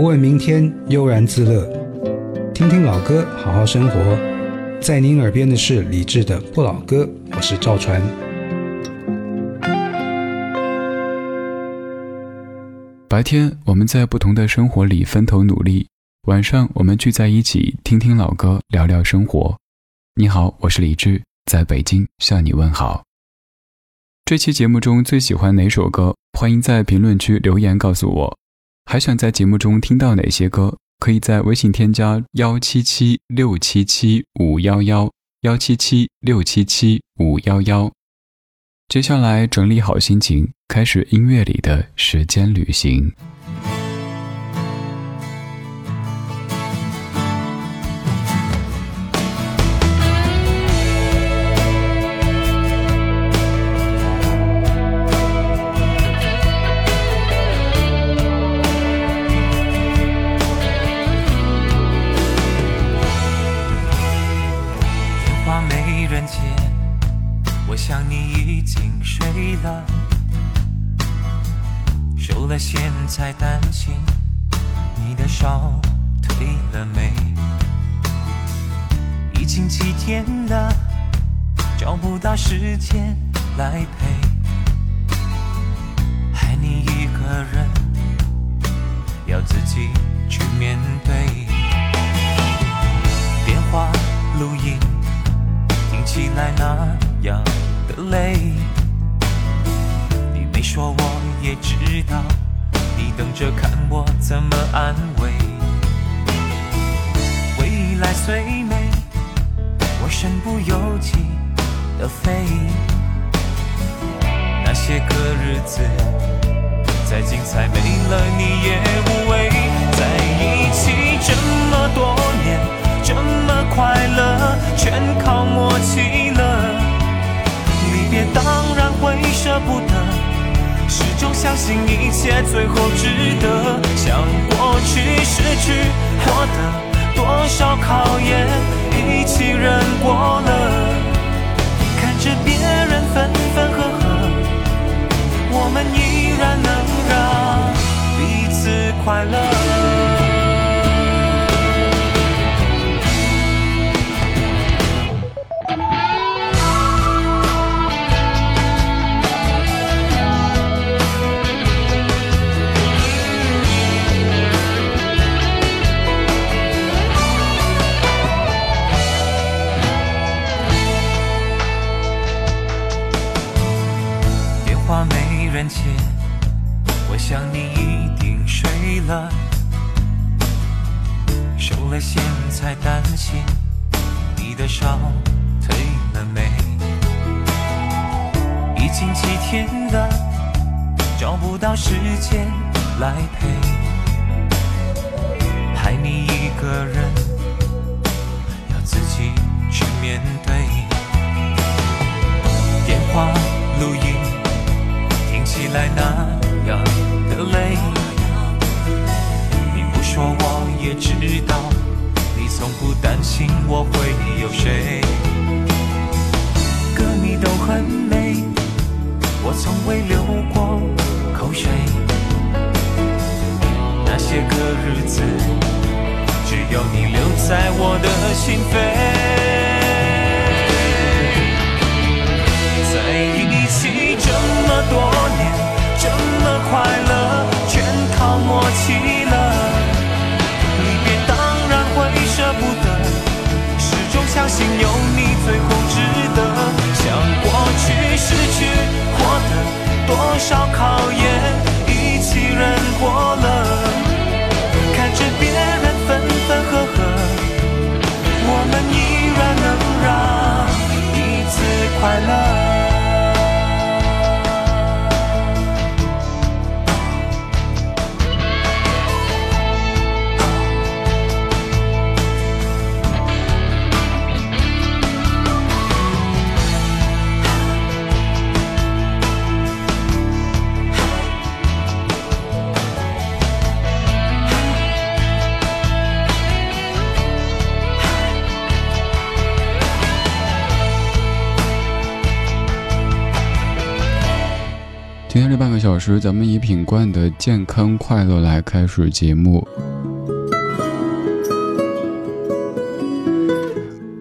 不问明天，悠然自乐。听听老歌，好好生活。在您耳边的是李志的《不老歌》，我是赵传。白天我们在不同的生活里分头努力，晚上我们聚在一起听听老歌，聊聊生活。你好，我是李志，在北京向你问好。这期节目中最喜欢哪首歌？欢迎在评论区留言告诉我。还想在节目中听到哪些歌？可以在微信添加幺七七六七七五幺幺幺七七六七七五幺幺。接下来整理好心情，开始音乐里的时间旅行。自己去面对。电话录音听起来那样的累，你没说我也知道。你等着看我怎么安慰，未来虽美，我身不由己的飞。那些个日子再精彩，没了你也无味。在一起这么多年，这么快乐，全靠默契了。离别当然会舍不得。始终相信一切最后值得，像过去失去获得多少考验，一起忍过了。看着别人分，我们依然能让彼此快乐。我想你一定睡了，收了线才担心你的伤退了没？已经几天了，找不到时间来陪，害你一个人要自己去面对，电话录音。起来那样的累，你不说我也知道，你从不担心我会有谁。歌你都很美，我从未流过口水。那些个日子，只有你留在我的心扉。在一起这么多年这么快乐，全靠默契了。离别当然会舍不得，始终相信有你最后值得。像过去失去获得多少考验，一起忍过时，咱们以品冠的健康快乐来开始节目。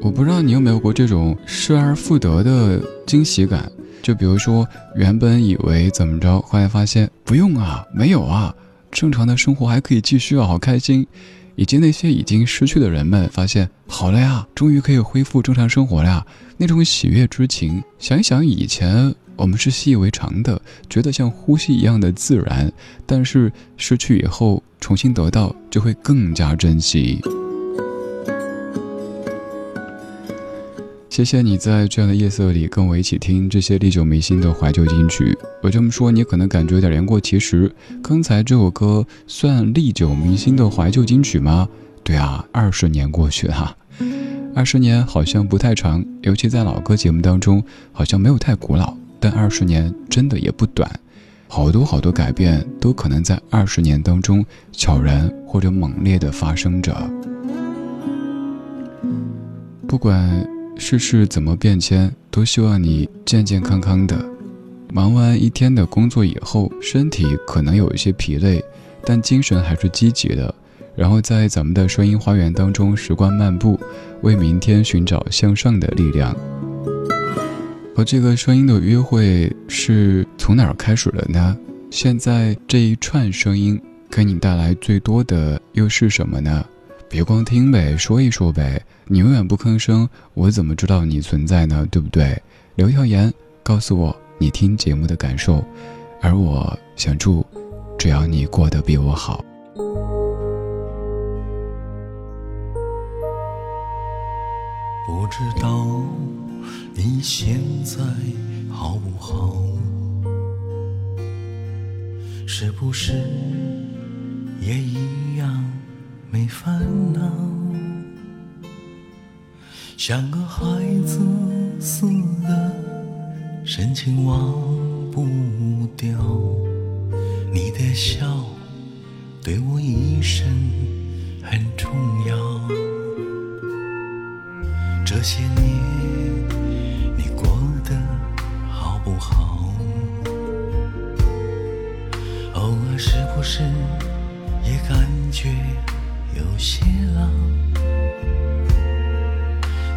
我不知道你有没有过这种失而复得的惊喜感，就比如说原本以为怎么着，后来发现不用啊，没有啊，正常的生活还可以继续啊，好开心。以及那些已经失去的人们，发现好了呀，终于可以恢复正常生活了呀，那种喜悦之情，想一想以前我们是习以为常的，觉得像呼吸一样的自然，但是失去以后重新得到，就会更加珍惜。谢谢你在这样的夜色里跟我一起听这些历久弥新的怀旧金曲。我这么说，你可能感觉有点言过其实。刚才这首歌算历久弥新的怀旧金曲吗？对啊，二十年过去了，二十年好像不太长，尤其在老歌节目当中，好像没有太古老。但二十年真的也不短，好多好多改变都可能在二十年当中悄然或者猛烈的发生着。不管。世事怎么变迁，都希望你健健康康的。忙完一天的工作以后，身体可能有一些疲累，但精神还是积极的。然后在咱们的声音花园当中时光漫步，为明天寻找向上的力量。和这个声音的约会是从哪儿开始的呢？现在这一串声音给你带来最多的又是什么呢？别光听呗，说一说呗。你永远不吭声，我怎么知道你存在呢？对不对？留条言告诉我你听节目的感受，而我想祝，只要你过得比我好。不知道你现在好不好？是不是也一样？没烦恼，像个孩子似的，深情忘不掉。你的笑对我一生很重要。这些年你过得好不好？偶尔是不是也感觉？有些老，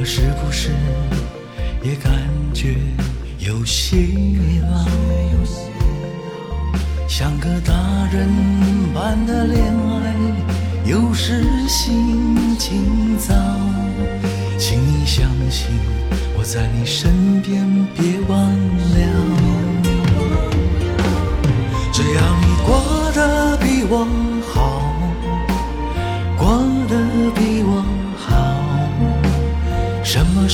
我是不是也感觉有些老像个大人般的恋爱有时心情糟。请你相信我在你身边别忘了。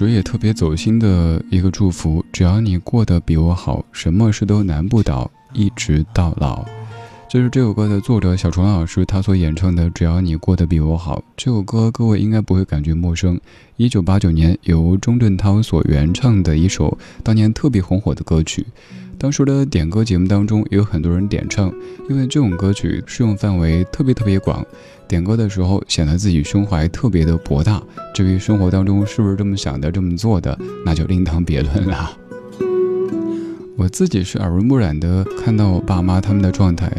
别朴实也特别走心的一个祝福，只要你过得比我好，什么事都难不倒，一直到老。就是这首歌的作者小虫老师他所演唱的《只要你过得比我好》这首歌，各位应该不会感觉陌生。一九八九年由钟镇涛所原唱的一首当年特别红火的歌曲，当时的点歌节目当中也有很多人点唱，因为这种歌曲适用范围特别特别广，点歌的时候显得自己胸怀特别的博大。至于生活当中是不是这么想的、这么做的，那就另当别论啦。我自己是耳濡目染的看到我爸妈他们的状态，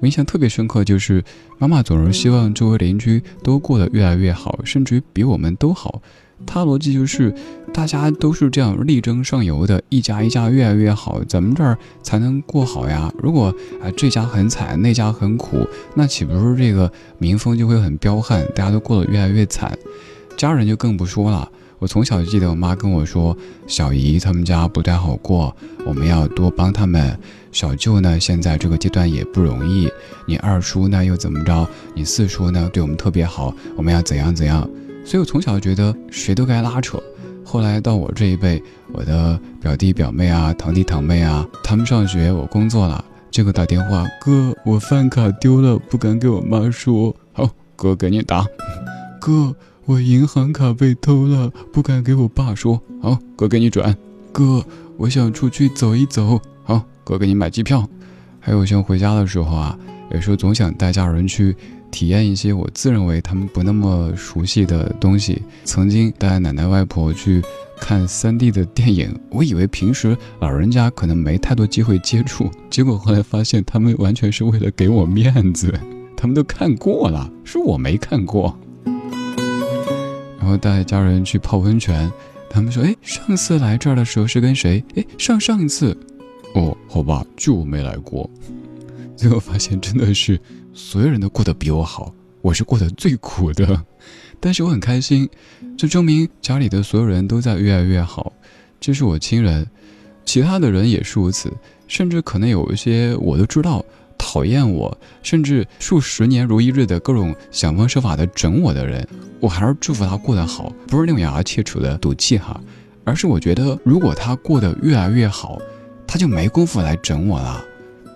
我印象特别深刻，就是妈妈总是希望周围邻居都过得越来越好，甚至于比我们都好。他逻辑就是，大家都是这样力争上游的，一家一家越来越好，咱们这儿才能过好呀。如果啊这家很惨，那家很苦，那岂不是这个民风就会很彪悍，大家都过得越来越惨？家人就更不说了。我从小就记得我妈跟我说，小姨他们家不太好过，我们要多帮他们。小舅呢，现在这个阶段也不容易。你二叔呢又怎么着？你四叔呢对我们特别好，我们要怎样怎样？所以我从小觉得谁都该拉扯。后来到我这一辈，我的表弟表妹啊、堂弟堂妹啊，他们上学，我工作了，这个打电话，哥，我饭卡丢了，不敢给我妈说。好，哥给你打。哥。我银行卡被偷了，不敢给我爸说。好，哥给你转。哥，我想出去走一走。好，哥给你买机票。还有像回家的时候啊，有时候总想带家人去体验一些我自认为他们不那么熟悉的东西。曾经带奶奶外婆去看 3D 的电影，我以为平时老人家可能没太多机会接触，结果后来发现他们完全是为了给我面子，他们都看过了，是我没看过。然后带家人去泡温泉，他们说：“哎，上次来这儿的时候是跟谁？哎，上上一次，哦，好吧，就我没来过。”最后发现真的是所有人都过得比我好，我是过得最苦的。但是我很开心，这证明家里的所有人都在越来越好。这是我亲人，其他的人也是如此，甚至可能有一些我都知道。讨厌我，甚至数十年如一日的各种想方设法的整我的人，我还是祝福他过得好，不是那种咬牙切齿的赌气哈，而是我觉得如果他过得越来越好，他就没工夫来整我了，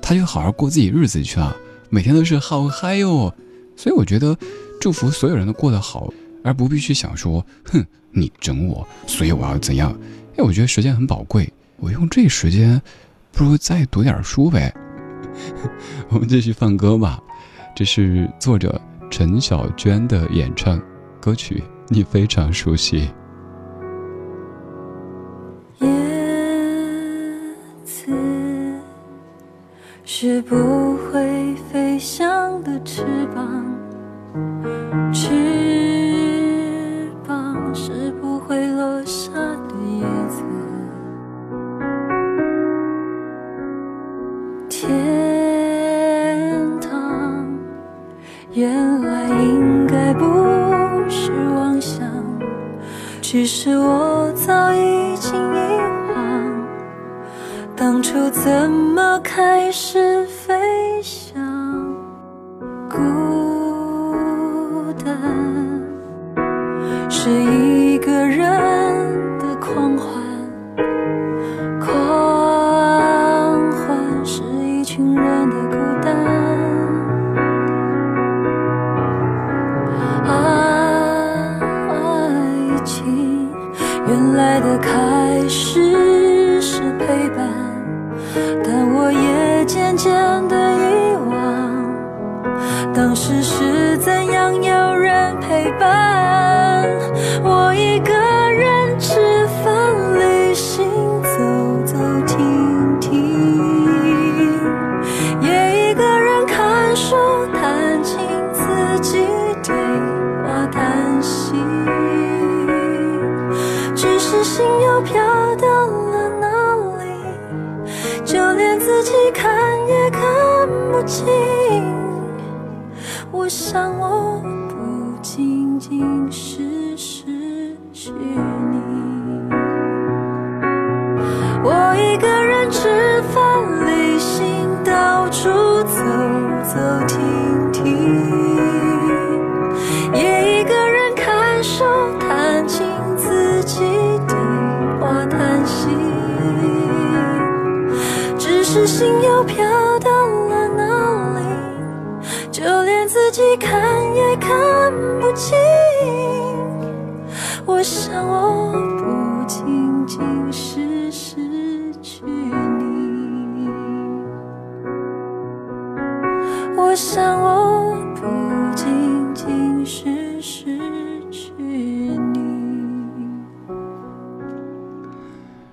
他就好好过自己日子去了，每天都是好嗨哟。所以我觉得祝福所有人都过得好，而不必去想说，哼，你整我，所以我要怎样？因为我觉得时间很宝贵，我用这时间，不如再读点书呗。我们继续放歌吧，这是作者陈小娟的演唱歌曲，你非常熟悉。是不会飞翔的翅膀，翅膀是不会落下的叶子。天堂原来应该不是妄想，只是我早已怎么开始走停停，也一个人看书、弹琴，自己对话叹息，只是心又飘到了哪里？就连自己看也看不清。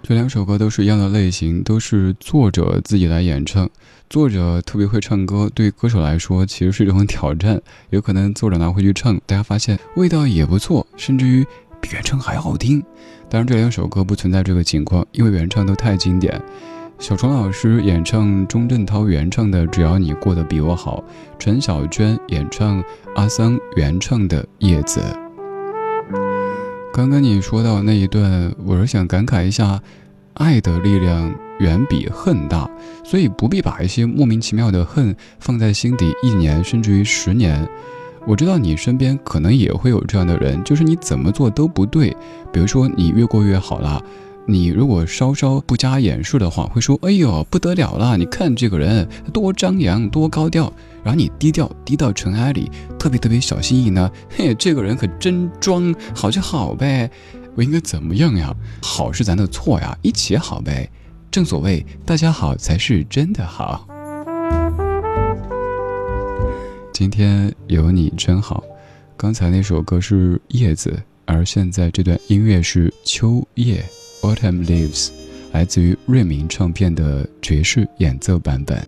这两首歌都是一样的类型，都是作者自己来演唱。作者特别会唱歌，对歌手来说其实是一种挑战。有可能作者拿回去唱，大家发现味道也不错，甚至于比原唱还好听。当然，这两首歌不存在这个情况，因为原唱都太经典。小虫老师演唱钟镇涛原唱的《只要你过得比我好》，陈小娟演唱阿桑原唱的《叶子》。刚刚你说到那一段，我是想感慨一下，爱的力量远比恨大，所以不必把一些莫名其妙的恨放在心底一年甚至于十年。我知道你身边可能也会有这样的人，就是你怎么做都不对，比如说你越过越好了。你如果稍稍不加掩饰的话，会说：“哎呦，不得了了！你看这个人多张扬，多高调。”然后你低调，低到尘埃里，特别特别小心翼翼呢。嘿，这个人可真装，好就好呗。我应该怎么样呀？好是咱的错呀，一起好呗。正所谓，大家好才是真的好。今天有你真好。刚才那首歌是叶子，而现在这段音乐是秋叶。Autumn Leaves，来自于瑞明唱片的爵士演奏版本。